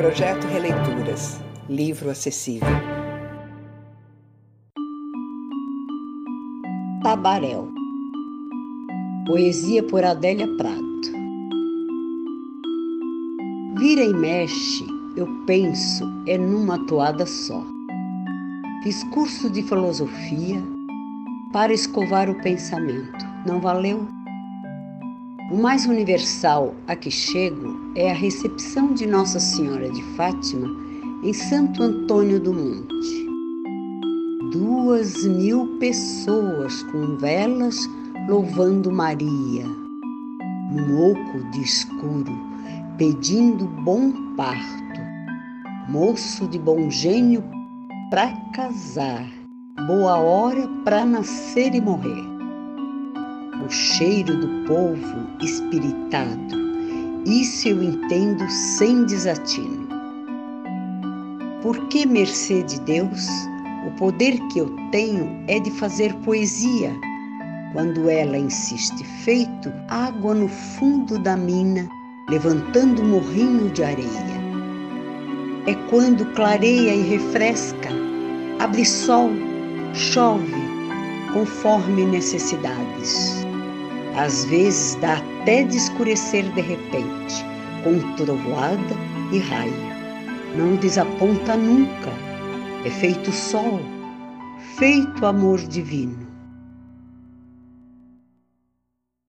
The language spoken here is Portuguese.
Projeto Releituras. Livro acessível. Tabaréu. Poesia por Adélia Prado. Vira e mexe, eu penso, é numa toada só. Fiz curso de filosofia para escovar o pensamento. Não valeu? O mais universal a que chego é a recepção de Nossa Senhora de Fátima em Santo Antônio do Monte. Duas mil pessoas com velas louvando Maria, num oco de escuro, pedindo bom parto, moço de bom gênio para casar, boa hora para nascer e morrer o cheiro do povo espiritado. Isso eu entendo sem desatino. Porque, mercê de Deus, o poder que eu tenho é de fazer poesia, quando ela insiste feito água no fundo da mina, levantando morrinho de areia. É quando clareia e refresca, abre sol, chove, conforme necessidades. Às vezes dá até de escurecer de repente, com trovoada e raio. Não desaponta nunca, é feito sol, feito amor divino.